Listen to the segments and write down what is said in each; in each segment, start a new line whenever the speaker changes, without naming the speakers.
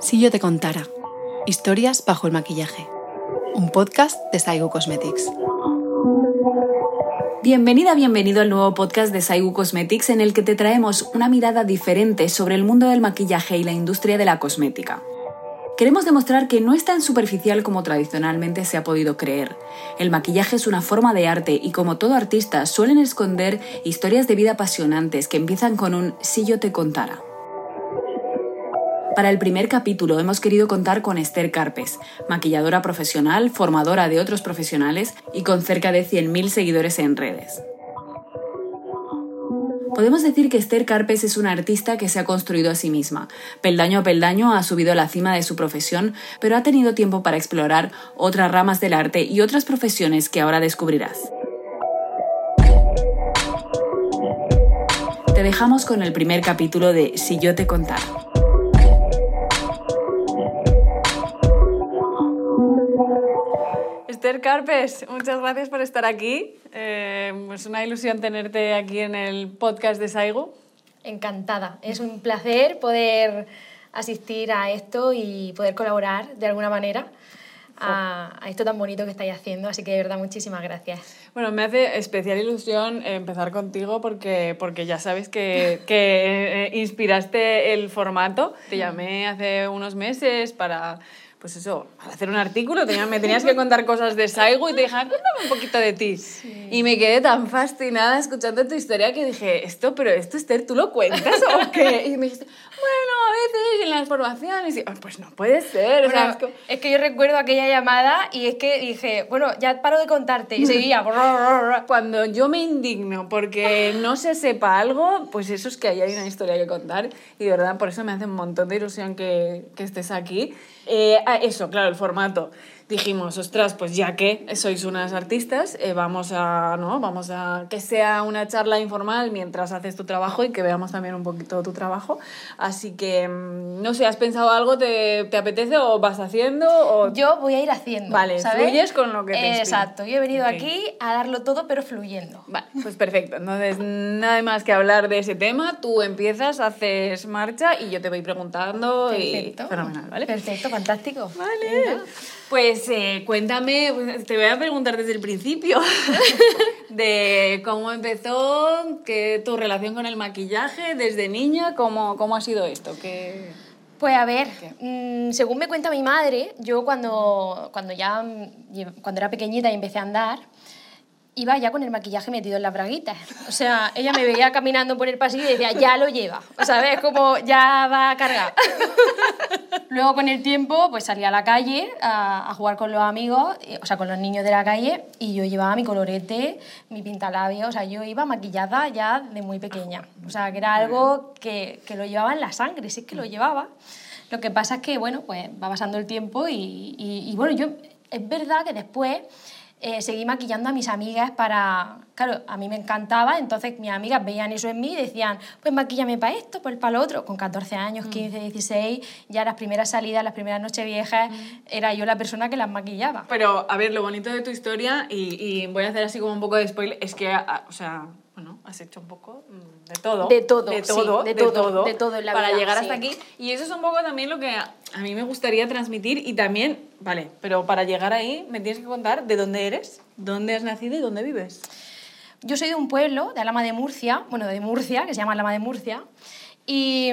Si yo te contara. Historias bajo el maquillaje. Un podcast de Saigo Cosmetics.
Bienvenida, bienvenido al nuevo podcast de Saigo Cosmetics en el que te traemos una mirada diferente sobre el mundo del maquillaje y la industria de la cosmética. Queremos demostrar que no es tan superficial como tradicionalmente se ha podido creer. El maquillaje es una forma de arte y como todo artista suelen esconder historias de vida apasionantes que empiezan con un si yo te contara. Para el primer capítulo hemos querido contar con Esther Carpes, maquilladora profesional, formadora de otros profesionales y con cerca de 100.000 seguidores en redes. Podemos decir que Esther Carpes es una artista que se ha construido a sí misma. Peldaño a peldaño ha subido a la cima de su profesión, pero ha tenido tiempo para explorar otras ramas del arte y otras profesiones que ahora descubrirás. Te dejamos con el primer capítulo de Si yo te contara.
Carpes, muchas gracias por estar aquí. Eh, es una ilusión tenerte aquí en el podcast de Saigo.
Encantada. Es un placer poder asistir a esto y poder colaborar de alguna manera a, a, esto tan bonito que estáis haciendo. Así que de verdad, muchísimas gracias.
Bueno, me hace especial ilusión empezar contigo porque, porque ya sabes que, que eh, inspiraste el formato. Te llamé hace unos meses para pues eso, al hacer un artículo me tenías que contar cosas de Saigo y te dije, ah, cuéntame un poquito de ti. Y me quedé tan fascinada escuchando tu historia que dije, esto, pero esto, Esther, ¿tú lo cuentas o qué? Y me dijiste, bueno, a veces en las formaciones, y pues no puede ser.
o sea, es, que... yo recuerdo aquella llamada y es que dije, bueno, ya paro de contarte y seguía.
Cuando yo me indigno porque no se sepa algo, pues eso es que ahí hay una historia que contar y de verdad por eso me hace un montón de ilusión que, que estés aquí. Eh, ah, eso, claro, el formato dijimos, ostras, pues ya que sois unas artistas, eh, vamos a, ¿no? Vamos a que sea una charla informal mientras haces tu trabajo y que veamos también un poquito tu trabajo. Así que, mm, no sé, ¿has pensado algo? ¿Te, te apetece o vas haciendo? O...
Yo voy a ir haciendo.
Vale,
¿sabes?
fluyes con lo que te
Exacto, yo he venido aquí a darlo todo, pero fluyendo.
Vale, pues perfecto. Entonces, nada más que hablar de ese tema, tú empiezas, haces marcha y yo te voy preguntando.
Perfecto.
Y... Fenomenal, ¿vale?
Perfecto, fantástico.
Vale. Pues eh, cuéntame, te voy a preguntar desde el principio de cómo empezó, que tu relación con el maquillaje desde niña, cómo, cómo ha sido esto. ¿Qué...
Pues a ver, mmm, según me cuenta mi madre, yo cuando, cuando ya cuando era pequeñita y empecé a andar, iba ya con el maquillaje metido en las braguitas. O sea, ella me veía caminando por el pasillo y decía, ya lo lleva. O sea, ¿ves? Como ya va a cargar. Luego con el tiempo, pues salía a la calle a, a, jugar con los amigos, o sea, con los niños de la calle, y yo llevaba mi colorete, mi pintalabios, o sea, yo iba maquillada ya de muy pequeña. O sea, que era algo que, que lo llevaba en la sangre, sí es que lo llevaba. Lo que pasa es que, bueno, pues va pasando el tiempo y, y, y bueno, yo, es verdad que después eh, seguí maquillando a mis amigas para... Claro, a mí me encantaba, entonces mis amigas veían eso en mí y decían, pues maquillame para esto, pues para lo otro. Con 14 años, 15, 16, ya las primeras salidas, las primeras noches viejas, mm. era yo la persona que las maquillaba.
Pero, a ver, lo bonito de tu historia, y, y voy a hacer así como un poco de spoiler, es que, o sea, bueno, has hecho un poco de todo.
De todo,
de todo,
sí, de,
de,
todo,
todo,
de todo en la
para
vida,
llegar
sí.
hasta aquí. Y eso es un poco también lo que a, mí me gustaría transmitir y también, vale, pero para llegar ahí me tienes que contar de dónde eres, dónde has nacido y dónde vives.
Yo soy de un pueblo, de Alama de Murcia, bueno, de Murcia, que se llama Alama de Murcia, y...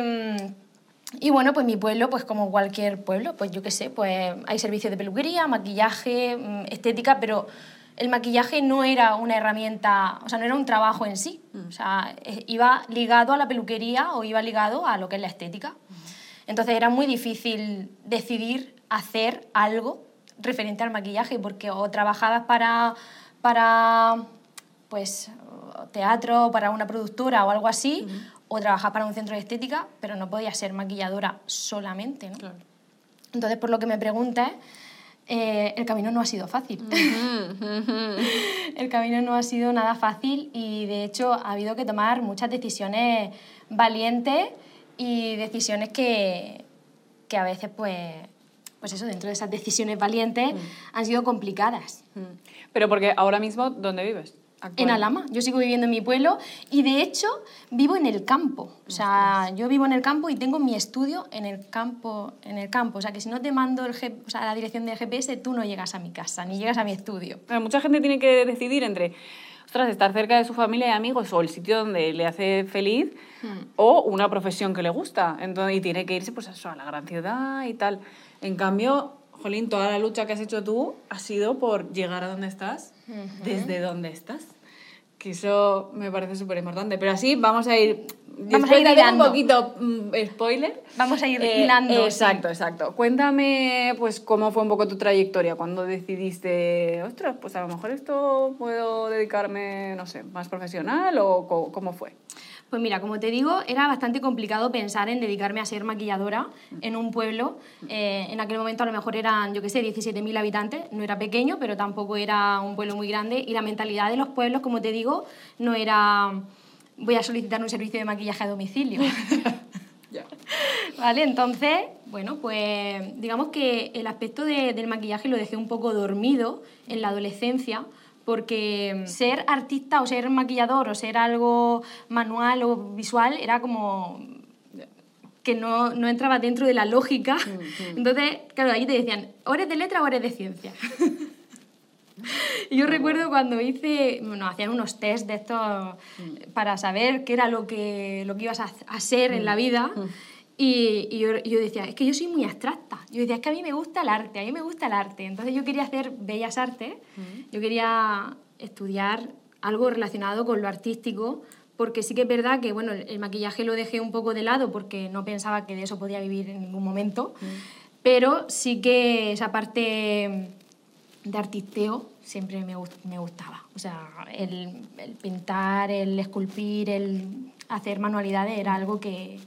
Y bueno, pues mi pueblo, pues como cualquier pueblo, pues yo qué sé, pues hay servicios de peluquería, maquillaje, mm, estética, pero el maquillaje no era una herramienta, o sea, no era un trabajo en sí. O sea, iba ligado a la peluquería o iba ligado a lo que es la estética. Entonces era muy difícil decidir hacer algo referente al maquillaje porque o trabajabas para, para pues, teatro, para una productora o algo así, uh -huh. o trabajabas para un centro de estética, pero no podías ser maquilladora solamente. ¿no?
Claro.
Entonces, por lo que me preguntas, eh, el camino no ha sido fácil.
Uh -huh, uh -huh.
el camino no ha sido nada fácil y de hecho ha habido que tomar muchas decisiones valientes y decisiones que, que a veces pues, pues eso, dentro de esas decisiones valientes
Mm.
han sido complicadas.
Pero porque ahora mismo, ¿dónde vives?
En Alama, yo sigo viviendo en mi pueblo y de hecho vivo en el campo. O sea, yo vivo en el campo y tengo mi estudio en el campo, en el campo. O sea, que si no te mando el G- o sea, la dirección del GPS, tú no llegas a mi casa, ni llegas a mi estudio.
Pero mucha gente tiene que decidir entre, ostras, estar cerca de su familia y amigos o el sitio donde le hace feliz o una profesión que le gusta. Entonces, y tiene que irse pues, eso, a la gran ciudad y tal. En cambio, Jolín, toda la lucha que has hecho tú ha sido por llegar a donde estás, desde donde estás. Que eso me parece súper importante. Pero así vamos a ir...
Vamos a ir
hacer un
hilando.
poquito mm, spoiler.
Vamos a ir
Eh,
hilando. sí.
Exacto, exacto. Cuéntame, pues, cómo fue un poco tu trayectoria cuando decidiste, ostras, pues a lo mejor esto puedo dedicarme, no sé, más profesional o cómo fue.
Pues mira, como te digo, era bastante complicado pensar en dedicarme a ser maquilladora en un pueblo. Eh, en aquel momento a lo mejor eran, yo qué sé, 17.000 habitantes. No era pequeño, pero tampoco era un pueblo muy grande. Y la mentalidad de los pueblos, como te digo, no era voy a solicitar un servicio de maquillaje a domicilio. ¿Vale? Entonces, bueno, pues digamos que el aspecto de- del maquillaje lo dejé un poco dormido en la adolescencia, porque ser artista o ser maquillador o ser algo manual o visual era como que no, no entraba dentro de la lógica. Entonces, claro, ahí te decían, o eres de letra o eres de ciencia. Yo recuerdo cuando hice, bueno, hacían unos test de estos para saber qué era lo que, lo que ibas a, ser en la vida. Y, y yo, yo decía, es que yo soy muy abstracta. Yo decía, es que a mí me gusta el arte, a mí me gusta el arte. Entonces yo quería hacer bellas artes, yo quería estudiar algo relacionado con lo artístico, porque sí que es verdad que, bueno, el, el maquillaje lo dejé un poco de lado porque no pensaba que de eso podía vivir en ningún momento. Pero sí que esa parte de artisteo siempre me, gust- me gustaba. O sea, el, el pintar, el esculpir, el hacer manualidades era algo que,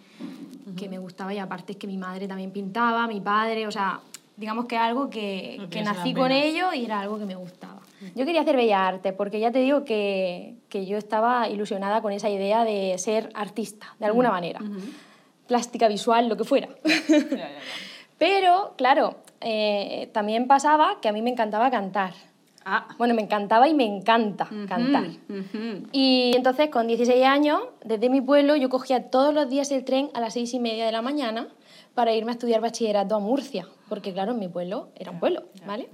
que me gustaba y aparte es que mi madre también pintaba, mi padre, o sea, digamos que algo que,
Lo
que nací con ello y era algo que me gustaba. Yo quería hacer bellas artes porque ya te digo que, que yo estaba ilusionada con esa idea de ser artista, de alguna manera. Plástica visual, lo que fuera. Pero, claro, eh, también pasaba que a mí me encantaba cantar.
Ah.
Bueno, me encantaba y me encanta cantar.
Ujú.
Y entonces, con 16 años, desde mi pueblo, yo cogía todos los días el tren a las seis y media de la mañana para irme a estudiar bachillerato a Murcia, porque claro, en mi pueblo era un pueblo, ¿vale?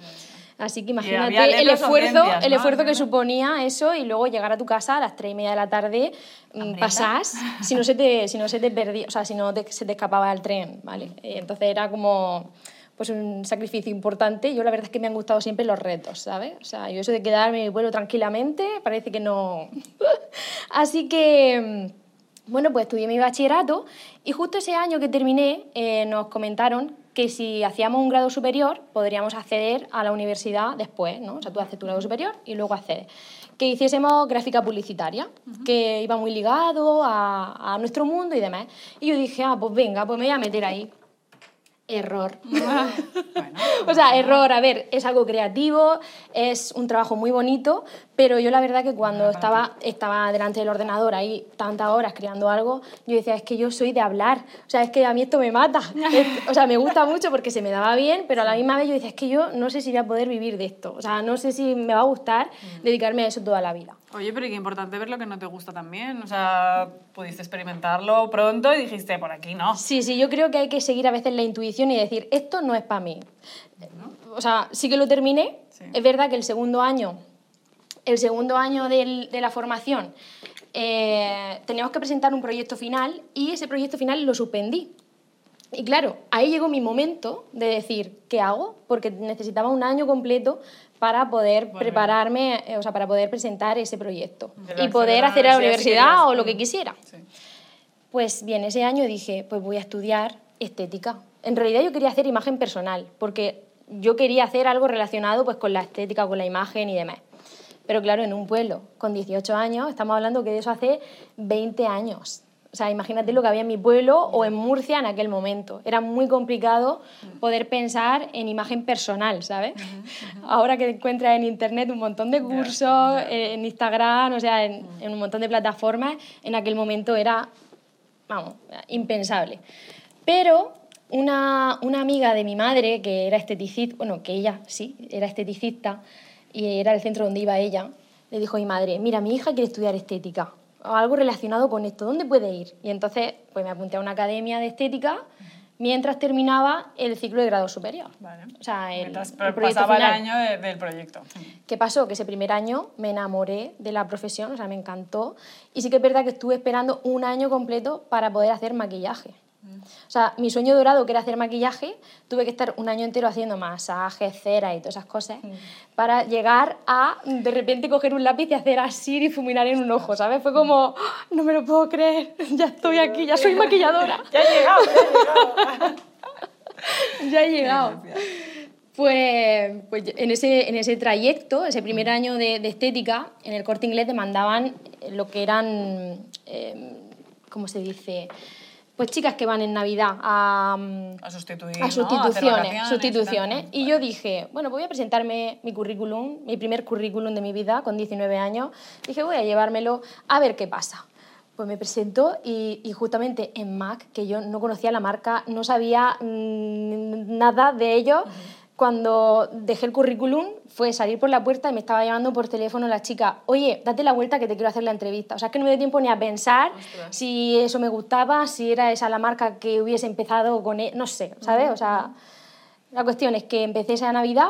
Así que imagínate el esfuerzo, el
¿no?
esfuerzo que suponía eso y luego llegar a tu casa a las tres y media de la tarde, mm, pasás, si no se te, si no se te perdía, o sea, si no te- se te escapaba el tren, ¿vale? Entonces era como pues un sacrificio importante. Yo la verdad es que me han gustado siempre los retos, ¿sabes? O sea, yo eso de quedarme mi pueblo tranquilamente parece que no... Así que, mm, bueno, pues estudié mi bachillerato y justo ese año que terminé eh, nos comentaron que si hacíamos un grado superior podríamos acceder a la universidad después, ¿no? O sea, tú haces tu grado superior y luego accedes. Que hiciésemos gráfica publicitaria, que iba muy ligado a, a nuestro mundo y demás. Y yo dije, ah, pues venga, pues me voy a meter ahí. Error. o sea, error, a ver, es algo creativo, es un trabajo muy bonito, pero yo la verdad que cuando estaba, estaba delante del ordenador ahí tantas horas creando algo, yo decía, es que yo soy de hablar, o sea, es que a mí esto me mata. O sea, me gusta mucho porque se me daba bien, pero a la misma vez yo decía, es que yo no sé si voy a poder vivir de esto, o sea, no sé si me va a gustar dedicarme a eso toda la vida.
Oye, pero qué importante ver lo que no te gusta también. O sea, pudiste experimentarlo pronto y dijiste, por aquí no.
Sí, sí, yo creo que hay que seguir a veces la intuición y decir, esto no es para mí. O sea, sí que lo terminé.
Sí.
Es verdad que el segundo año, el segundo año del- de la formación, eh, teníamos que presentar un proyecto final y ese proyecto final lo suspendí. Y claro, ahí llegó mi momento de decir, ¿qué hago? Porque necesitaba un año completo para poder prepararme, eh, o sea, para poder presentar ese proyecto y poder hacer a la
si
universidad o lo que quisiera.
Sí.
Pues bien, ese año dije, pues voy a estudiar estética. En realidad yo quería hacer imagen personal, porque yo quería hacer algo relacionado pues, con la estética, con la imagen y demás. Pero claro, en un pueblo con 18 años, estamos hablando que de eso hace 20 años. O sea, imagínate lo que había en mi pueblo o en Murcia en aquel momento. Era muy complicado poder pensar en imagen personal, ¿sabes? Ahora que encuentras en internet un montón de cursos, eh, en Instagram, o sea, en, en un montón de plataformas, en aquel momento era vamos, impensable. Pero una, una amiga de mi madre, que era esteticista, bueno, que ella sí, era esteticista, y era el centro donde iba ella, le dijo mi madre, mira, mi hija quiere estudiar estética, algo relacionado con esto, ¿dónde puede ir? Y entonces, pues me apunté a una academia de estética mientras terminaba el ciclo de grado superior.
Vale.
O sea, el,
Mientras
el
pasaba
final.
el año de- del proyecto.
¿Qué pasó? Que ese primer año me enamoré de la profesión, o sea, me encantó. Y sí que es verdad que estuve esperando un año completo para poder hacer maquillaje. O sea, mi sueño dorado, que era hacer maquillaje, tuve que estar un año entero haciendo masajes, cera y todas esas cosas, para llegar a, de repente, coger un lápiz y hacer así y difuminar en un ojo, ¿sabes? Fue como, "Ah, no me lo puedo creer, ya estoy aquí, ya soy maquilladora.
Ya he llegado, ya he llegado.
ya he llegado. Pues, pues en, ese, en ese trayecto, ese primer año de, de estética, en el corte inglés te mandaban lo que eran, eh, ¿cómo se dice? Pues chicas que van en Navidad a,
A sustituir,
a
¿no? A hacer
sustituciones, sustituciones. Y yo dije, bueno, pues voy a presentarme mi currículum, mi primer currículum de mi vida, con 19 años. Dije, voy a llevármelo a ver qué pasa. Pues me presentó y, y justamente en MAC, que yo no conocía la marca, no sabía mm, nada de ellos, cuando dejé el currículum fue salir por la puerta y me estaba llamando por teléfono la chica, oye, date la vuelta que te quiero hacer la entrevista. O sea, es que no me dio tiempo ni a pensar si eso me gustaba, si era esa la marca que hubiese empezado con, e- no sé, ¿sabes? O sea, la cuestión es que empecé esa Navidad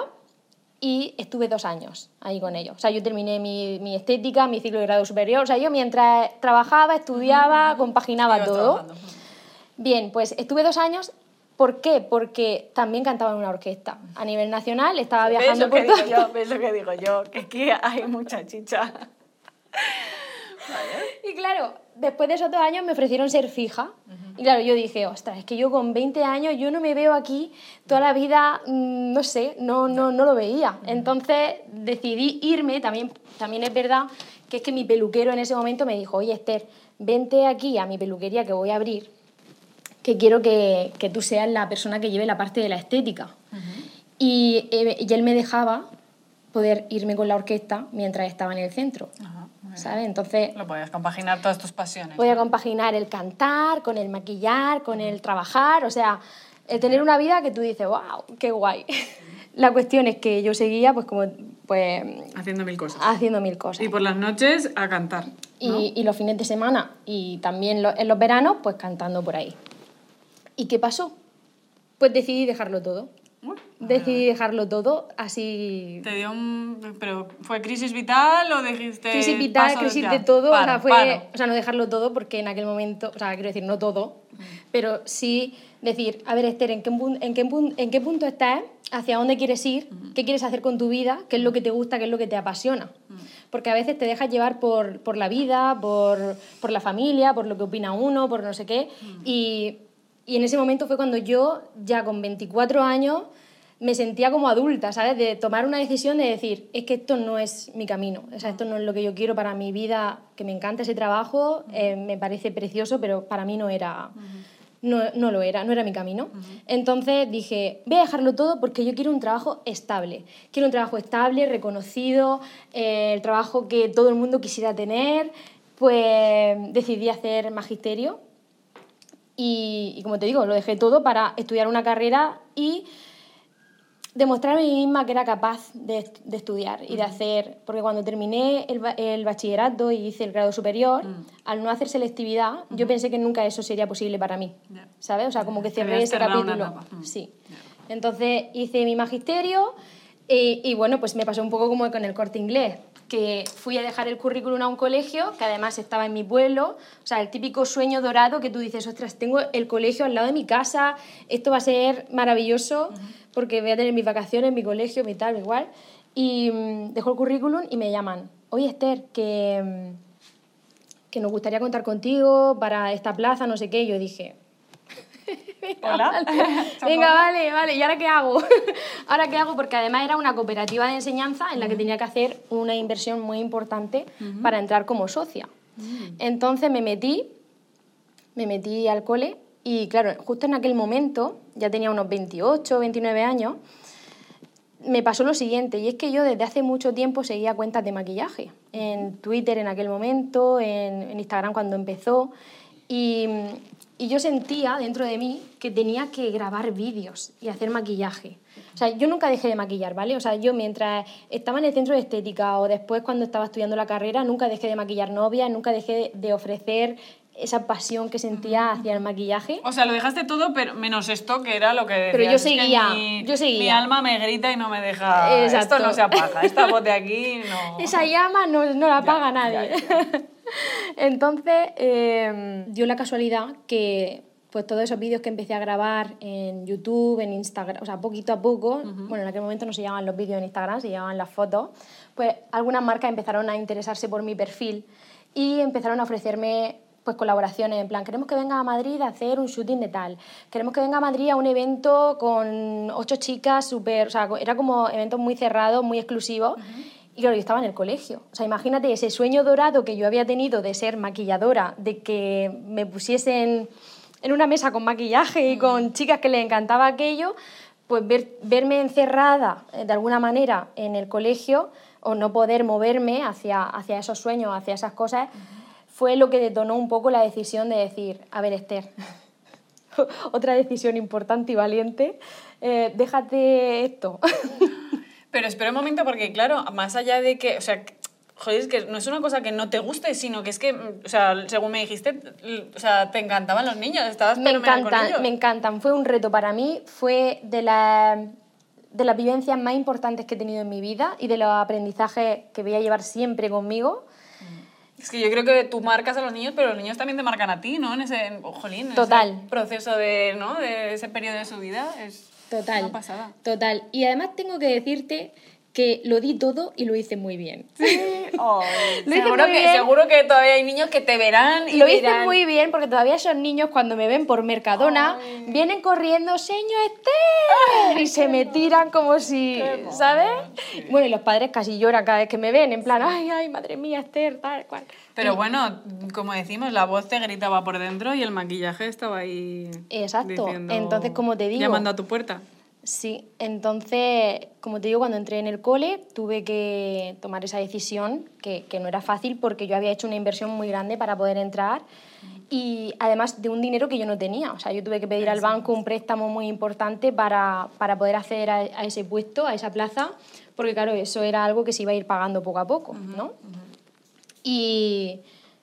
y estuve dos años ahí con ellos. O sea, yo terminé mi, mi estética, mi ciclo de grado superior. O sea, yo mientras trabajaba, estudiaba, compaginaba todo.
trabajando.
Bien, pues estuve dos años. ¿Por qué? Porque también cantaba en una orquesta. A nivel nacional estaba
¿Ves
viajando
lo,
por todo.
¿Ves lo que digo yo? Que aquí hay mucha chicha.
Y claro, después de esos dos años me ofrecieron ser fija. Y claro, yo dije, ostras, es que yo con 20 años yo no me veo aquí toda la vida, mm, no sé, no, no, no lo veía. Entonces decidí irme, también, también es verdad que es que mi peluquero en ese momento me dijo, oye Esther, vente aquí a mi peluquería que voy a abrir, que quiero que, que tú seas la persona que lleve la parte de la estética. y, eh, y él me dejaba poder irme con la orquesta mientras estaba en el centro.
Muy bien.
¿Sabes? Entonces
Lo podías compaginar todas tus pasiones.
voy a compaginar el cantar con el maquillar, con el trabajar, o sea, el tener una vida que tú dices, wow, qué guay. La cuestión es que yo seguía pues como pues
Haciendo mil cosas.
haciendo mil cosas.
Y por las noches a cantar.
Y, y los fines de semana y también lo- en los veranos pues cantando por ahí. ¿Y qué pasó? Pues decidí dejarlo todo. Decidí dejarlo todo así
¿Te dio un... ¿Pero fue crisis vital o dijiste...
crisis vital, crisis
ya?
de todo, o
Paro,
sea, fue, o sea, no dejarlo todo porque en aquel momento, o sea, quiero decir, no todo, pero sí decir, a ver, Esther, ¿en qué, en qué, en qué punto estás? ¿Hacia dónde quieres ir? ¿Qué quieres hacer con tu vida? ¿Qué es lo que te gusta? ¿Qué es lo que te apasiona? Porque a veces te dejas llevar por, por la vida, por, por la familia, por lo que opina uno, por no sé qué, y, y en ese momento fue cuando yo, ya con 24 años, me sentía como adulta, ¿sabes? De tomar una decisión de decir, es que esto no es mi camino, o sea, esto no es lo que yo quiero para mi vida, que me encanta ese trabajo, eh, me parece precioso, pero para mí no era, no, no lo era, no era mi camino. Entonces dije, voy a dejarlo todo porque yo quiero un trabajo estable, quiero un trabajo estable, reconocido, eh, el trabajo que todo el mundo quisiera tener, pues decidí hacer magisterio y, y como te digo, lo dejé todo para estudiar una carrera y demostrarme a mí misma que era capaz de, de estudiar y de hacer, porque cuando terminé el, el bachillerato y hice el grado superior, al no hacer selectividad, yo pensé que nunca eso sería posible para mí,
Ya.
¿sabes? O sea, como que cerré ese capítulo.
Mm.
Sí. Entonces hice mi magisterio y, y bueno, pues me pasó un poco como con el corte inglés, que fui a dejar el currículum a un colegio que además estaba en mi pueblo, o sea, el típico sueño dorado que tú dices, ostras, tengo el colegio al lado de mi casa, esto va a ser maravilloso porque voy a tener mis vacaciones, mi colegio, mi tal, igual. Y mm, dejo el currículum y me llaman, oye Esther, que, mm, que nos gustaría contar contigo para esta plaza, no sé qué. Y yo dije,
Hola.
Venga, vale, vale. ¿Y ahora qué hago? ¿Ahora qué hago? Porque además era una cooperativa de enseñanza en la que tenía que hacer una inversión muy importante para entrar como socia. Entonces me metí, me metí al cole y claro, justo en aquel momento, ya tenía unos 28, 29 años, me pasó lo siguiente, y es que yo desde hace mucho tiempo seguía cuentas de maquillaje, en Twitter en aquel momento, en, en Instagram cuando empezó, Y, y yo sentía dentro de mí que tenía que grabar vídeos y hacer maquillaje. O sea, yo nunca dejé de maquillar, ¿vale? O sea, yo mientras estaba en el centro de estética o después cuando estaba estudiando la carrera, nunca dejé de maquillar novias, nunca dejé de ofrecer esa pasión que sentía hacia el maquillaje.
O sea, lo dejaste todo, pero menos esto, que era lo que decías.
Pero yo
"Es que
seguía,
mi,
yo seguía.
Mi alma me grita y no me deja...
Exacto.
Esto no se apaga, esta voz de aquí no...
Esa llama no, no la apaga
ya,
nadie.
ya,
Entonces, eh, dio la casualidad que pues todos esos vídeos que empecé a grabar en YouTube, en Instagram, o sea, poquito a poco, bueno, en aquel momento no se llamaban los vídeos en Instagram, se llamaban las fotos, pues algunas marcas empezaron a interesarse por mi perfil y empezaron a ofrecerme pues colaboraciones en plan, queremos que venga a Madrid a hacer un shooting de tal, queremos que venga a Madrid a un evento con ocho chicas, súper, o sea, era como eventos muy cerrados, muy exclusivos. Y claro, yo estaba en el colegio. O sea, imagínate ese sueño dorado que yo había tenido de ser maquilladora, de que me pusiesen en una mesa con maquillaje y con chicas que les encantaba aquello, pues ver- verme encerrada eh, de alguna manera en el colegio o no poder moverme hacia, hacia esos sueños, hacia esas cosas, fue lo que detonó un poco la decisión de decir, a ver, Esther, otra decisión importante y valiente, eh, déjate esto.
Pero espera un momento, porque claro, más allá de que, o sea, joder, es que no es una cosa que no te guste, sino que es que, mm, o sea, según me dijiste, o sea, te encantaban los niños, estabas
me
fenomenal con
encantan,
ellos.
me encantan. Fue un reto para mí, fue de, la- de las vivencias más importantes que he tenido en mi vida y de los aprendizajes que voy a llevar siempre conmigo.
Es que yo creo que tú marcas a los niños, pero los niños también te marcan a ti, ¿no? En ese, en- jolín,
Total.
ese proceso de, ¿no? De ese periodo de su vida. Es
Total. Total. Y además tengo que decirte que lo di todo y lo hice muy bien. Lo hice
seguro,
muy
que,
bien.
seguro que todavía hay niños que te verán y
Lo hice muy bien porque todavía esos niños cuando me ven por Mercadona vienen corriendo, señor Esther, y se me tiran como si, ¿sabes? Bueno, y los padres casi lloran cada vez que me ven, en plan, ay, ay, madre mía, Esther, tal cual.
Pero bueno, como decimos, la voz te gritaba por dentro y el maquillaje estaba ahí.
Exacto.
diciendo-
Entonces, como te digo-
Llamando a tu puerta.
Sí, entonces, como te digo, cuando entré en el cole tuve que tomar esa decisión, que, que no era fácil porque yo había hecho una inversión muy grande para poder entrar y además de un dinero que yo no tenía. O sea, yo tuve que pedir al banco un préstamo muy importante para, para poder acceder a, a ese puesto, a esa plaza, porque claro, eso era algo que se iba a ir pagando poco a poco, ¿no? Y...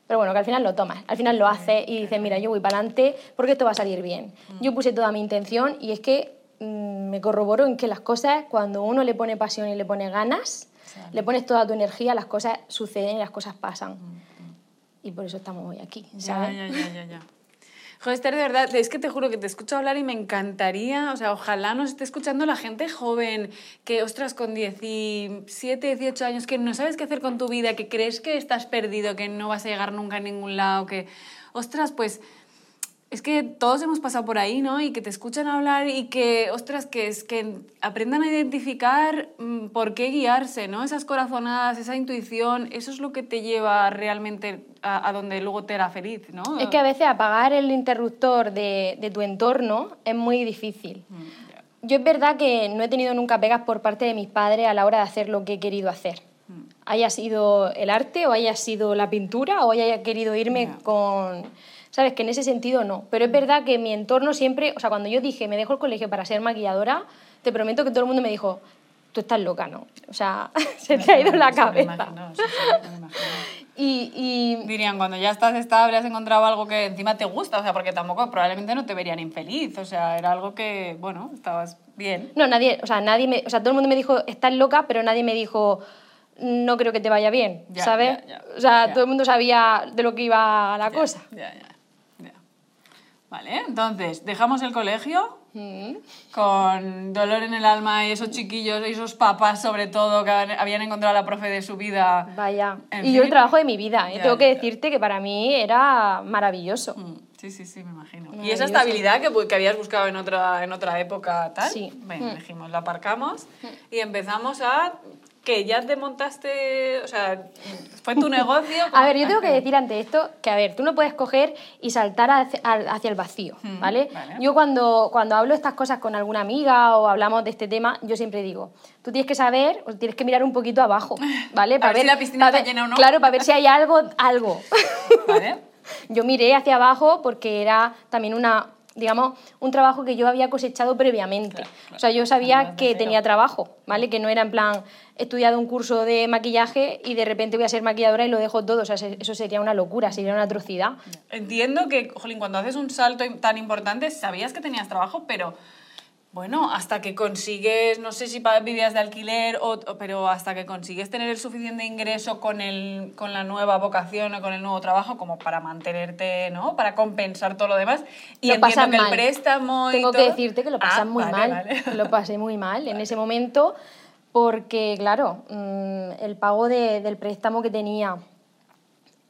Pero bueno, que al final lo tomas, al final lo haces y dices, mira, yo voy para adelante porque esto va a salir bien. Yo puse toda mi intención y es que me corroboro en que las cosas, cuando uno le pone pasión y le pone ganas, le pones toda tu energía, las cosas suceden y las cosas pasan. Y por eso estamos hoy aquí,
Ya,
¿sabes?
ya, ya, ya, ya. Joder, Esther, de verdad, es que te juro que te escucho hablar y me encantaría, o sea, ojalá nos esté escuchando la gente joven, que, ostras, con 17, 18 años, que no sabes qué hacer con tu vida, que crees que estás perdido, que no vas a llegar nunca a ningún lado, que, ostras, pues es que todos hemos pasado por ahí, ¿no? Y que te escuchan hablar y que, ostras, que es que aprendan a identificar mm, por qué guiarse, ¿no? Esas corazonadas, esa intuición, eso es lo que te lleva realmente a, a donde luego te hará feliz, ¿no?
Es que a veces apagar el interruptor de, de tu entorno es muy difícil. Yo es verdad que no he tenido nunca pegas por parte de mis padres a la hora de hacer lo que he querido hacer. Haya sido el arte o haya sido la pintura o haya querido irme con... Sabes que en ese sentido no. Pero es verdad que mi entorno siempre... O sea, cuando yo dije me dejo el colegio para ser maquilladora, te prometo que todo el mundo me dijo, tú estás loca, ¿no? O sea, se te ha ido la cabeza. Y, y
Dirían, cuando ya estás estable, has encontrado algo que encima te gusta, o sea, porque tampoco probablemente no te verían infeliz, o sea, era algo que, bueno, estabas bien.
No, nadie, o sea, nadie me, o sea, todo el mundo me dijo, estás loca, pero nadie me dijo, no creo que te vaya bien,
Ya,
¿sabes?
ya, ya,
o sea, todo el mundo sabía de lo que iba la
Ya,
cosa.
Vale, entonces, dejamos el colegio
Mm.
con dolor en el alma y esos chiquillos y esos papás, sobre todo, que habían encontrado a la profe de su vida.
Vaya.
En
y yo el trabajo de mi vida, ¿eh?
Ya,
tengo que
ya,
decirte que para mí era maravilloso.
Mm, Sí, sí, sí, me imagino. Y esa estabilidad que, que habías buscado en otra, en otra época, tal.
Sí.
Bueno,
Mm.
dijimos, la aparcamos y empezamos a. que ya te montaste. O sea, fue tu negocio.
A ver, yo tengo que decir ante esto que, a ver, tú no puedes coger y saltar hacia, el vacío,
Mm,
¿vale?
vale.
Yo cuando, cuando hablo estas cosas con alguna amiga o hablamos de este tema, yo siempre digo, tú tienes que saber, o tienes que mirar un poquito abajo, ¿vale?
A ver si la piscina
para
está llena o no.
Claro, para ver si hay algo, algo.
¿Vale?
yo miré hacia abajo porque era también una, digamos, un trabajo que yo había cosechado previamente. O sea, yo sabía que tenía trabajo, ¿vale? Que no era en plan, he estudiado un curso de maquillaje y de repente voy a ser maquilladora y lo dejo todo. O sea, se- eso sería una locura, sería una atrocidad.
Entiendo que, jolín, cuando haces un salto tan importante, sabías que tenías trabajo, pero bueno, hasta que consigues, no sé si vivías de alquiler, o, pero hasta que consigues tener el suficiente ingreso con, el, con la nueva vocación o con el nuevo trabajo como para mantenerte, ¿no? Para compensar todo lo demás. Y
lo
entiendo que
mal.
el préstamo y
Tengo que decirte que lo
Ah,
pasan muy
vale,
mal.
vale.
Lo pasé muy mal en ese momento porque, claro, mm, el pago de- del préstamo que tenía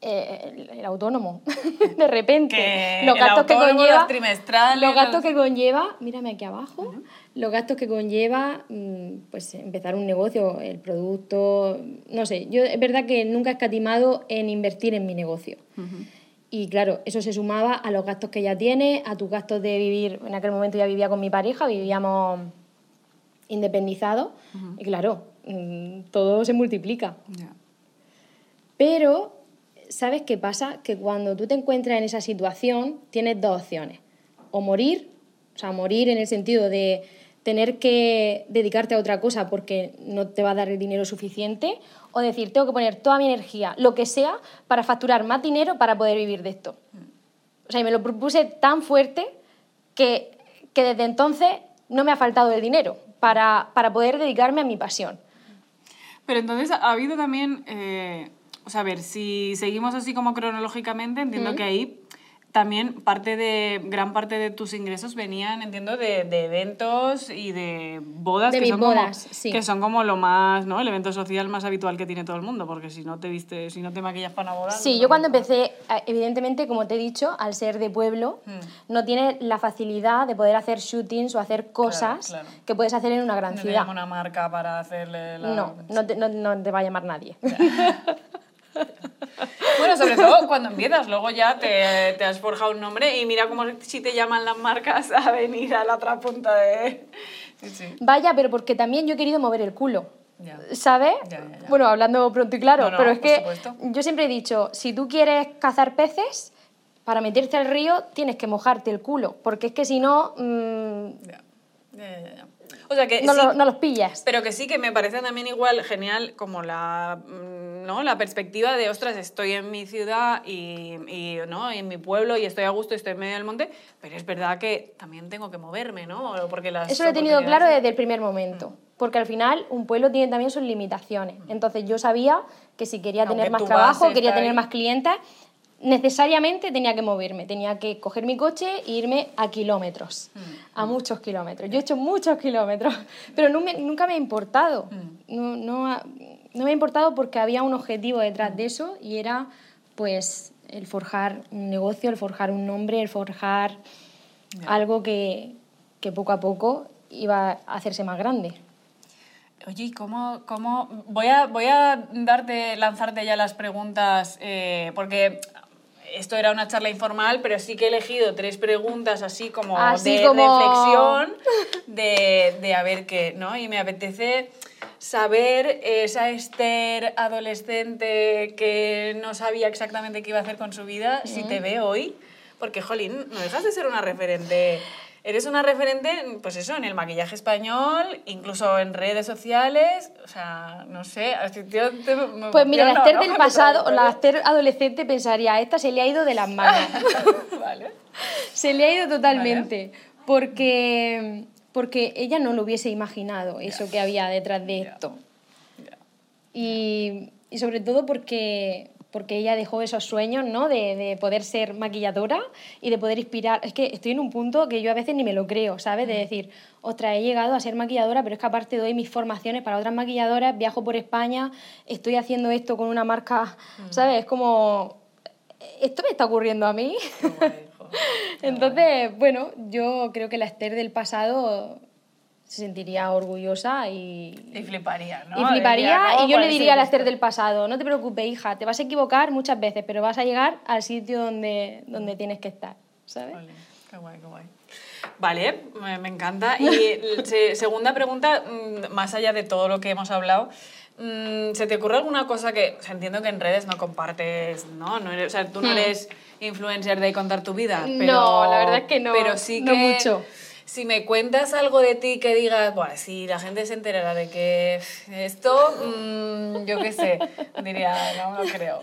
eh, el, el autónomo, de repente,
Que
los
el
gastos que conlleva,
los trimestrales,
los gastos
los-
que conlleva, mírame aquí abajo, los gastos que conlleva, mm, pues empezar un negocio, el producto, no sé, yo es verdad que nunca he escatimado en invertir en mi negocio. Y claro, eso se sumaba a los gastos que ya tiene, a tus gastos de vivir, en aquel momento ya vivía con mi pareja, vivíamos independizados, y claro, mm, todo se multiplica. Pero, ¿sabes qué pasa? Que cuando tú te encuentras en esa situación, tienes dos opciones. O morir, o sea, morir en el sentido de tener que dedicarte a otra cosa porque no te va a dar el dinero suficiente, o decir, tengo que poner toda mi energía, lo que sea, para facturar más dinero para poder vivir de esto. O sea, y me lo propuse tan fuerte que, que desde entonces no me ha faltado el dinero para, para poder dedicarme a mi pasión.
Pero entonces ha habido también, eh, o sea, a ver, si seguimos así como cronológicamente, entiendo que ahí también parte de, gran parte de tus ingresos venían, entiendo, de, de eventos y de bodas,
De
que,
mis
son
bodas,
como,
sí.
que son como lo más, ¿no? El evento social más habitual que tiene todo el mundo, porque si no te viste, si no te maquillas para una boda...
Sí,
no
yo cuando empecé, eh, evidentemente, como te he dicho, al ser de pueblo,
Mm.
no tienes la facilidad de poder hacer shootings o hacer cosas
claro.
que puedes hacer en una gran
No
ciudad.
una marca para hacerle la...
No, no te, no, no te va a llamar nadie.
Bueno, sobre todo cuando empiezas, luego ya te, te has forjado un nombre y mira cómo si te llaman las marcas a venir a la otra punta de... Sí, sí.
Vaya, pero porque también yo he querido mover el culo.
Ya.
¿Sabes?
Ya, ya, ya.
Bueno, hablando pronto y claro,
No, no,
pero es que
supuesto.
yo siempre he dicho, si tú quieres cazar peces, para meterte al río tienes que mojarte el culo, porque es que si no, mm,
ya. O sea que
no,
sí,
lo- no los pillas.
pero que sí que me parece también igual genial como la, mm, ¿no? la perspectiva de, ostras, estoy en mi ciudad y, y, ¿no? y en mi pueblo y estoy a gusto, estoy en medio del monte, pero es verdad que también tengo que moverme, ¿no? Porque las
Eso lo he tenido claro desde el primer momento, porque al final un pueblo tiene también sus limitaciones. Entonces yo sabía que si quería
Aunque
tener más trabajo, quería tener
ahí.
más clientes, necesariamente tenía que moverme, tenía que coger mi coche e irme a kilómetros,
Mm.
a muchos kilómetros. Yo he hecho muchos kilómetros, pero no me- nunca me ha importado.
Mm.
No, no, no me ha importado porque había un objetivo detrás de eso y era pues el forjar un negocio, el forjar un nombre, el forjar algo que, que poco a poco iba a hacerse más grande.
Oye, ¿y cómo, cómo... Voy a, voy a darte, lanzarte ya las preguntas, eh, porque esto era una charla informal, pero sí que he elegido tres preguntas así como
Así
de
como-
reflexión, de, de a ver qué, ¿no? Y me apetece saber esa Esther adolescente que no sabía exactamente qué iba a hacer con su vida, si te ve hoy, porque, jolín, no dejas de ser una referente... Eres una referente, pues eso, en el maquillaje español, incluso en redes sociales, o sea, no sé, yo te-
Pues mira, la Esther
¿no?
del pasado, o la. Esther adolescente pensaría, esta se le ha ido de las manos.
Vale.
se le ha ido totalmente. Porque, porque ella no lo hubiese imaginado, eso que había detrás de esto. Y, y sobre todo porque, porque ella dejó esos sueños, ¿no? De, de poder ser maquilladora y de poder inspirar. Es que estoy en un punto que yo a veces ni me lo creo, ¿sabes? De decir, ostras, he llegado a ser maquilladora, pero es que aparte doy mis formaciones para otras maquilladoras, viajo por España, estoy haciendo esto con una marca, ¿sabes? Es como, ¿esto me está ocurriendo a mí? Entonces, bueno, yo creo que la Esther del pasado se sentiría orgullosa y,
Y fliparía, ¿no?
y fliparía
Diría, ¿cómo
y yo le
puede
diría a la Esther del pasado, no te preocupes, hija, te vas a equivocar muchas veces, pero vas a llegar al sitio donde, donde tienes que estar, ¿sabes?
Jolín. Qué guay, qué guay. Vale, me, encanta. Y se- segunda pregunta, mm, más allá de todo lo que hemos hablado, ¿se te ocurre alguna cosa que, o sea, entiendo que en redes no compartes, ¿no? no eres, o sea, tú no
Hmm.
eres influencer de contar tu vida,
No,
pero...
la verdad es que no,
Pero sí
no
que...
mucho.
Si me cuentas algo de ti que digas, bueno, si la gente se enterara de que esto, mm, yo qué sé, diría, no lo creo.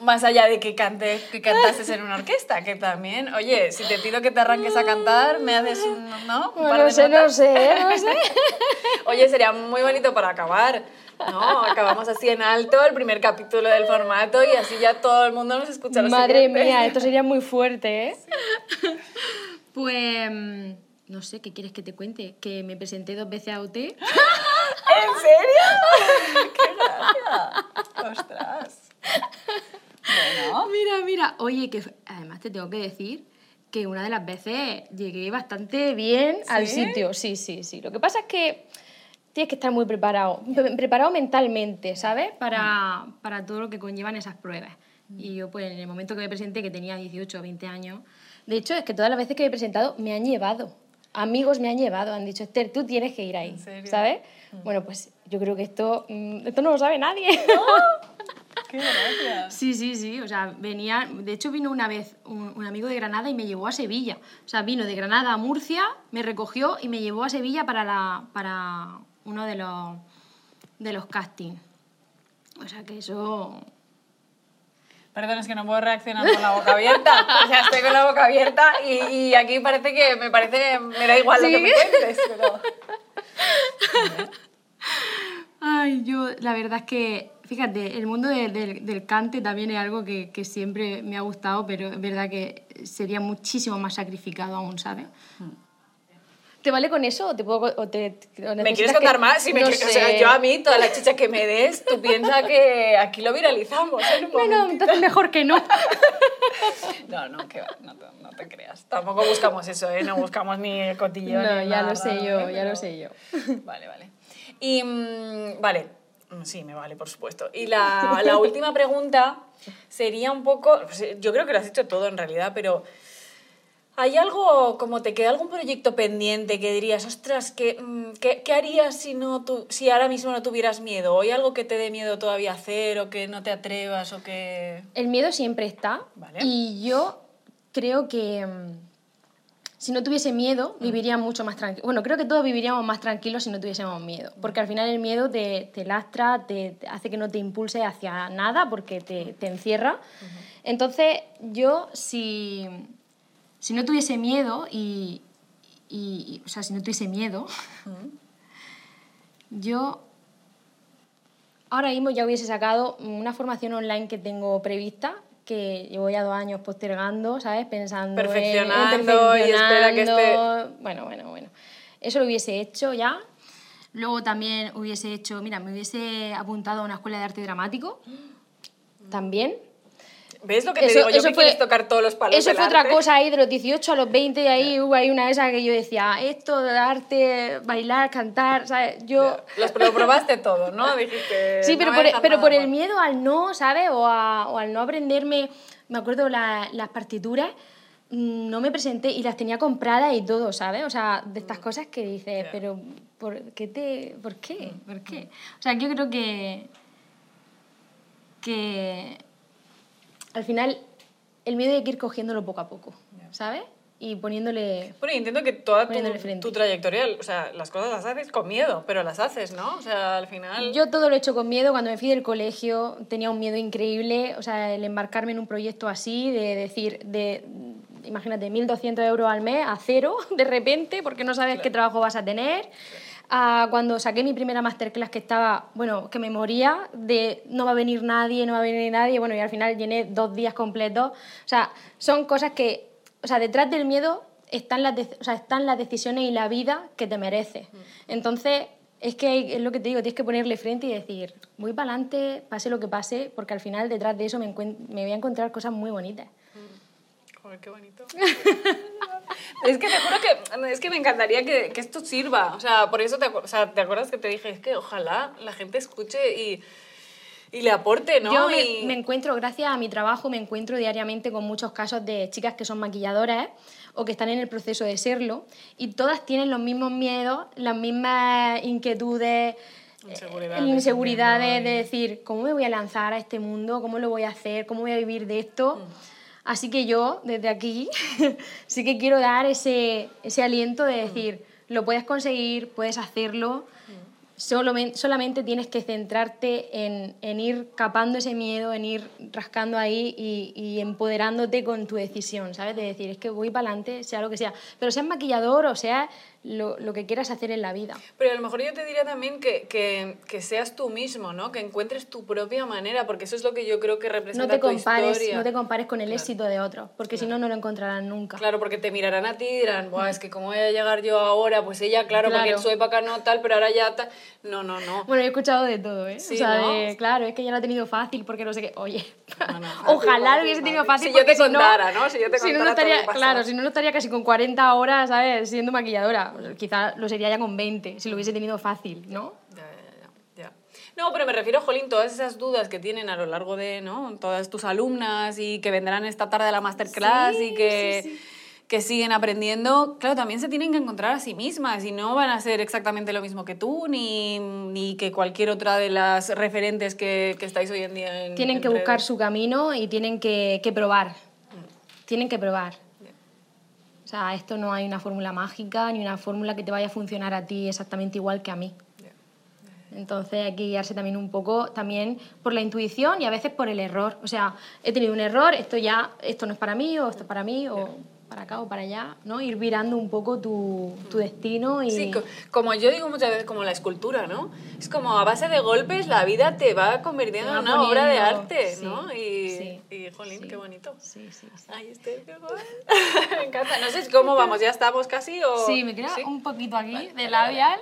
Más allá de que, cante, que cantases en una orquesta, que también, oye, si te pido que te arranques a cantar, me haces un, ¿no? un par
No
de
sé, no
notas.
sé, no sé.
Oye, sería muy bonito para acabar, ¿no? Acabamos así en alto el primer capítulo del formato y así ya todo el mundo nos escucha lo
Madre
siguiente.
mía, esto sería muy fuerte, ¿eh? Pues, mm, no sé, ¿qué quieres que te cuente? Que me presenté dos veces a UT.
¿En serio? ¡Qué gracia! ¡Ostras! Bueno.
Mira, mira. Oye, que además te tengo que decir que una de las veces llegué bastante bien al sitio. Sí, sí, sí. Lo que pasa es que tienes que estar muy preparado, pre- preparado mentalmente, ¿sabes? Para, para todo lo que conllevan esas pruebas. Y yo, pues, en el momento que me presenté, que tenía 18 o 20 años, de hecho, es que todas las veces que me he presentado me han llevado. Amigos me han llevado, han dicho, Esther, tú tienes que ir ahí. ¿sabes? Bueno, pues yo creo que esto, mm, esto no lo sabe nadie.
¡Qué gracia!
Sí, sí, sí. O sea, venía. De hecho, vino una vez un, un amigo de Granada y me llevó a Sevilla. O sea, vino de Granada a Murcia, me recogió y me llevó a Sevilla para, la, para uno de los, de los castings. O sea, que eso.
Perdón, es que no puedo reaccionar con la boca abierta. O sea, estoy con la boca abierta y, y aquí parece que me parece, me da igual lo que me cuentes, pero...
Ay, yo, la verdad es que, fíjate, el mundo de- del- del cante también es algo que, que siempre me ha gustado, pero es verdad que sería muchísimo más sacrificado aún, ¿sabes? ¿Te vale con eso o te puedo o te, o
¿Me quieres contar
que-
más? Si me
no
quieres- o sea, yo a mí, toda la chicha que me des, tú piensas que aquí lo viralizamos en un
Bueno,
momentito.
entonces mejor que no.
No, no, que va, no, te, no te creas. Tampoco buscamos eso, ¿eh? No buscamos ni el cotillón.
No,
ni
ya
nada
lo sé yo, ya lo sé yo.
Vale, vale. Y, mm, vale, Mm, sí, me vale, por supuesto. Y la, la última pregunta sería un poco, pues, yo creo que lo has hecho todo en realidad, pero ¿hay algo, como te queda algún proyecto pendiente que dirías, ostras, ¿qué, mm, qué, qué harías si, no tu, si ahora mismo no tuvieras miedo? ¿O hay algo que te dé miedo todavía hacer o que no te atrevas o que...
El miedo siempre está.
Vale.
Y yo creo que mm, si no tuviese miedo, viviría mucho más tranquilo. Bueno, creo que todos viviríamos más tranquilos si no tuviésemos miedo. Porque al final el miedo te, te lastra, te, te hace que no te impulse hacia nada porque te, te encierra. Entonces, yo si, si no tuviese miedo y, y- y- O sea, si no tuviese miedo, yo ahora mismo ya hubiese sacado una formación online que tengo prevista que llevo ya dos años postergando, ¿sabes? Pensando en- en
Perfeccionando y espera que esté-
perfeccionando. Bueno, bueno, bueno. Eso lo hubiese hecho ya. Luego también hubiese hecho, mira, me hubiese apuntado a una escuela de arte dramático. También.
¿Ves lo que te
Eso-
digo? Yo
eso
que
fue-
quieres tocar todos los palos
Eso
del
fue otra cosa ahí de los 18 a los 20 y ahí hubo ahí una de esas que yo decía, esto de arte, bailar, cantar, ¿sabes? Yo...
Los, lo probaste todo, ¿no? Dijiste.
Sí, pero,
no
por,
dejas
pero por el miedo al no, ¿sabes? O, a- o al no aprenderme, me acuerdo la- las partituras, mm, no me presenté y las tenía compradas y todo, ¿sabes? O sea, de estas cosas que dices, pero ¿por qué te...? ¿Por qué? ¿Por qué? O sea, yo creo que... que al final el miedo hay que ir cogiéndolo poco a poco, ¿sabes? Y poniéndole...
Bueno, y entiendo que toda tu, trayectoria, o sea, las cosas las haces con miedo, pero las haces, ¿no? O sea, al final.
Yo todo lo he hecho con miedo. Cuando me fui del colegio tenía un miedo increíble. O sea, el embarcarme en un proyecto así, de decir, de, imagínate, 1.200 euros al mes a cero, de repente, porque no sabes qué trabajo vas a tener. A cuando saqué mi primera masterclass que estaba, bueno, que me moría de no va a venir nadie, no va a venir nadie, bueno, y al final llené dos días completos. O sea, son cosas que, o sea, detrás del miedo están las, dec- o sea, están las decisiones y la vida que te mereces. Entonces, es que es lo que te digo, tienes que ponerle frente y decir, voy para adelante, pase lo que pase, porque al final detrás de eso me, me voy a encontrar cosas muy bonitas.
Joder, qué bonito. es que te juro que, es que me encantaría que, que esto sirva. O sea, por eso te, o sea, te acuerdas que te dije, es que ojalá la gente escuche y, y le aporte, ¿no?
Yo me,
Y-
me encuentro, gracias a mi trabajo, me encuentro diariamente con muchos casos de chicas que son maquilladoras o que están en el proceso de serlo y todas tienen los mismos miedos, las mismas inquietudes,
Inseguridades,
eh, inseguridades de decir, ¿cómo me voy a lanzar a este mundo? ¿Cómo lo voy a hacer? ¿Cómo voy a vivir de esto?
Mm.
Así que yo, desde aquí, sí que quiero dar ese, ese aliento de decir, lo puedes conseguir, puedes hacerlo, Solomen- solamente tienes que centrarte en, en ir capando ese miedo, en ir rascando ahí y, y empoderándote con tu decisión, ¿sabes? De decir, es que voy para adelante, sea lo que sea. Pero seas maquillador o sea lo, lo que quieras hacer en la vida.
Pero a lo mejor yo te diría también que, que, que seas tú mismo, ¿no? Que encuentres tu propia manera, porque eso es lo que yo creo que representa
No te
tu
compares,
historia.
no te compares con el éxito de otros, porque si no, no lo encontrarán nunca.
Claro, porque te mirarán a ti y dirán, Buah, es que cómo voy a llegar yo ahora, pues ella, claro, porque
Claro.
en su época no tal, pero ahora ya tal. No, no, no.
Bueno, he escuchado de todo, ¿eh?
Sí,
o sea,
¿no?
de, claro, es que ya lo ha tenido fácil porque no sé qué. Oye,
No, no,
ojalá lo hubiese tenido
fácil. Si yo te
porque no-
contara, ¿no? Si yo te
si no,
contara
no
todo
estaría. Claro, si no, no estaría casi con 40 horas, ¿sabes? Siendo maquilladora. Quizá lo sería ya con 20, si lo hubiese tenido fácil, ¿no?
Ya, ya, ya, ya. No, pero me refiero, Jolín, todas esas dudas que tienen a lo largo de, ¿no? Todas tus alumnas y que vendrán esta tarde a la masterclass y que, que siguen aprendiendo, claro, también se tienen que encontrar a sí mismas y no van a ser exactamente lo mismo que tú ni, ni que cualquier otra de las referentes que, que estáis hoy en día en
Tienen
en
que buscar su camino y tienen que, que probar. Tienen que probar. O sea, esto no hay una fórmula mágica ni una fórmula que te vaya a funcionar a ti exactamente igual que a mí. Entonces hay que guiarse también un poco también por la intuición y a veces por el error. O sea, he tenido un error, esto ya, esto no es para mí, o esto es para mí, o para acá o para allá, ¿no? Ir virando un poco tu, tu destino y...
Sí, como yo digo muchas veces, como la escultura, ¿no? Es como a base de golpes la vida te va convirtiendo
Te
en
va
una obra de arte,
sí,
¿no? Y,
sí,
y jolín,
sí.
qué bonito.
Sí, sí, sí.
Ay, Esther, qué. Me encanta. No sé cómo vamos, ¿ya estamos casi o...?
Sí, me queda un poquito aquí de labial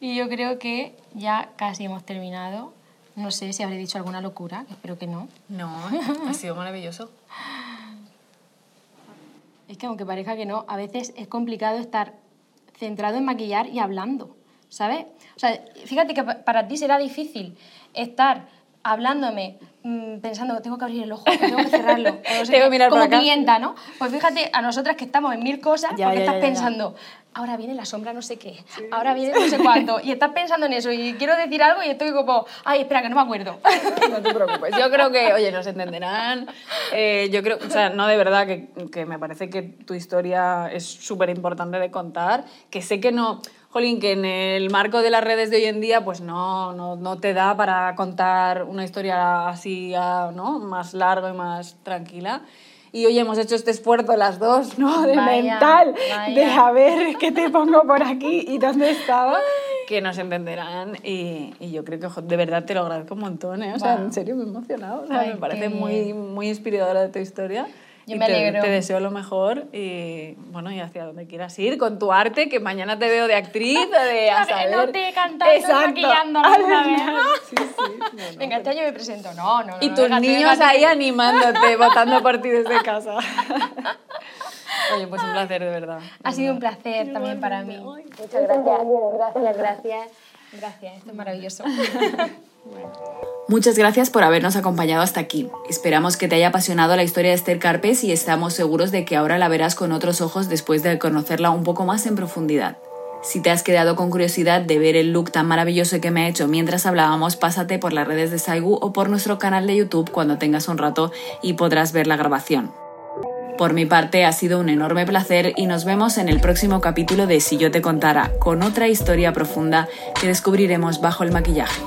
y yo creo que ya casi hemos terminado. No sé si habré dicho alguna locura, espero que no.
No, ha sido maravilloso.
Es que aunque parezca que no, a veces es complicado estar centrado en maquillar y hablando, ¿sabes? O sea, fíjate que pa- para ti será difícil estar hablándome, mm, pensando, tengo que abrir el ojo, tengo que cerrarlo, o no sé
Tengo que mirar
como
acá.
clienta, ¿no? Pues fíjate, a nosotras que estamos en mil cosas,
Ya,
porque
ya,
estás
ya, ya.
pensando, ahora viene la sombra no sé qué, ahora viene no sé cuánto, y estás pensando en eso, y quiero decir algo y estoy como, ay, espera, que no me acuerdo.
No te preocupes. Yo creo que, oye, nos entenderán. Eh, yo creo, o sea, no de verdad, que, que me parece que tu historia es súper importante de contar. Que sé que no, jolín, que en el marco de las redes de hoy en día, pues no, no, no te da para contar una historia así, ah, ¿no? Más larga y más tranquila. Y hoy hemos hecho este esfuerzo las dos, ¿no? De
Vaya,
mental,
vaya.
de a ver qué te pongo por aquí y dónde estaba, que nos entenderán. Y, y yo creo que jo, de verdad te lo agradezco un montón, ¿eh? O sea,
Va.
en serio me he emocionado. O sea,
Ay,
me parece muy, muy inspiradora de tu historia.
Yo
y
me
te,
alegro.
te deseo lo mejor y bueno, y hacia donde quieras ir con tu arte, que mañana te veo de actriz o de a saber.
No te cantando, maquillando a la misma vez.
Sí, sí. No, no,
Venga, este año me presento. No, no, no.
y
no,
tus niños ahí animándote, votando por ti desde casa. Oye, pues un placer, de verdad.
Ha sido un placer también para mí. Muchas gracias. Gracias, gracias. Gracias, esto es maravilloso.
Muchas gracias por habernos acompañado hasta aquí. Esperamos que te haya apasionado la historia de Esther Carpes y estamos seguros de que ahora la verás con otros ojos después de conocerla un poco más en profundidad. Si te has quedado con curiosidad de ver el look tan maravilloso que me ha hecho mientras hablábamos, pásate por las redes de Saigu o por nuestro canal de YouTube cuando tengas un rato y podrás ver la grabación. Por mi parte ha sido un enorme placer y nos vemos en el próximo capítulo de Si yo te contara, con otra historia profunda que descubriremos bajo el maquillaje.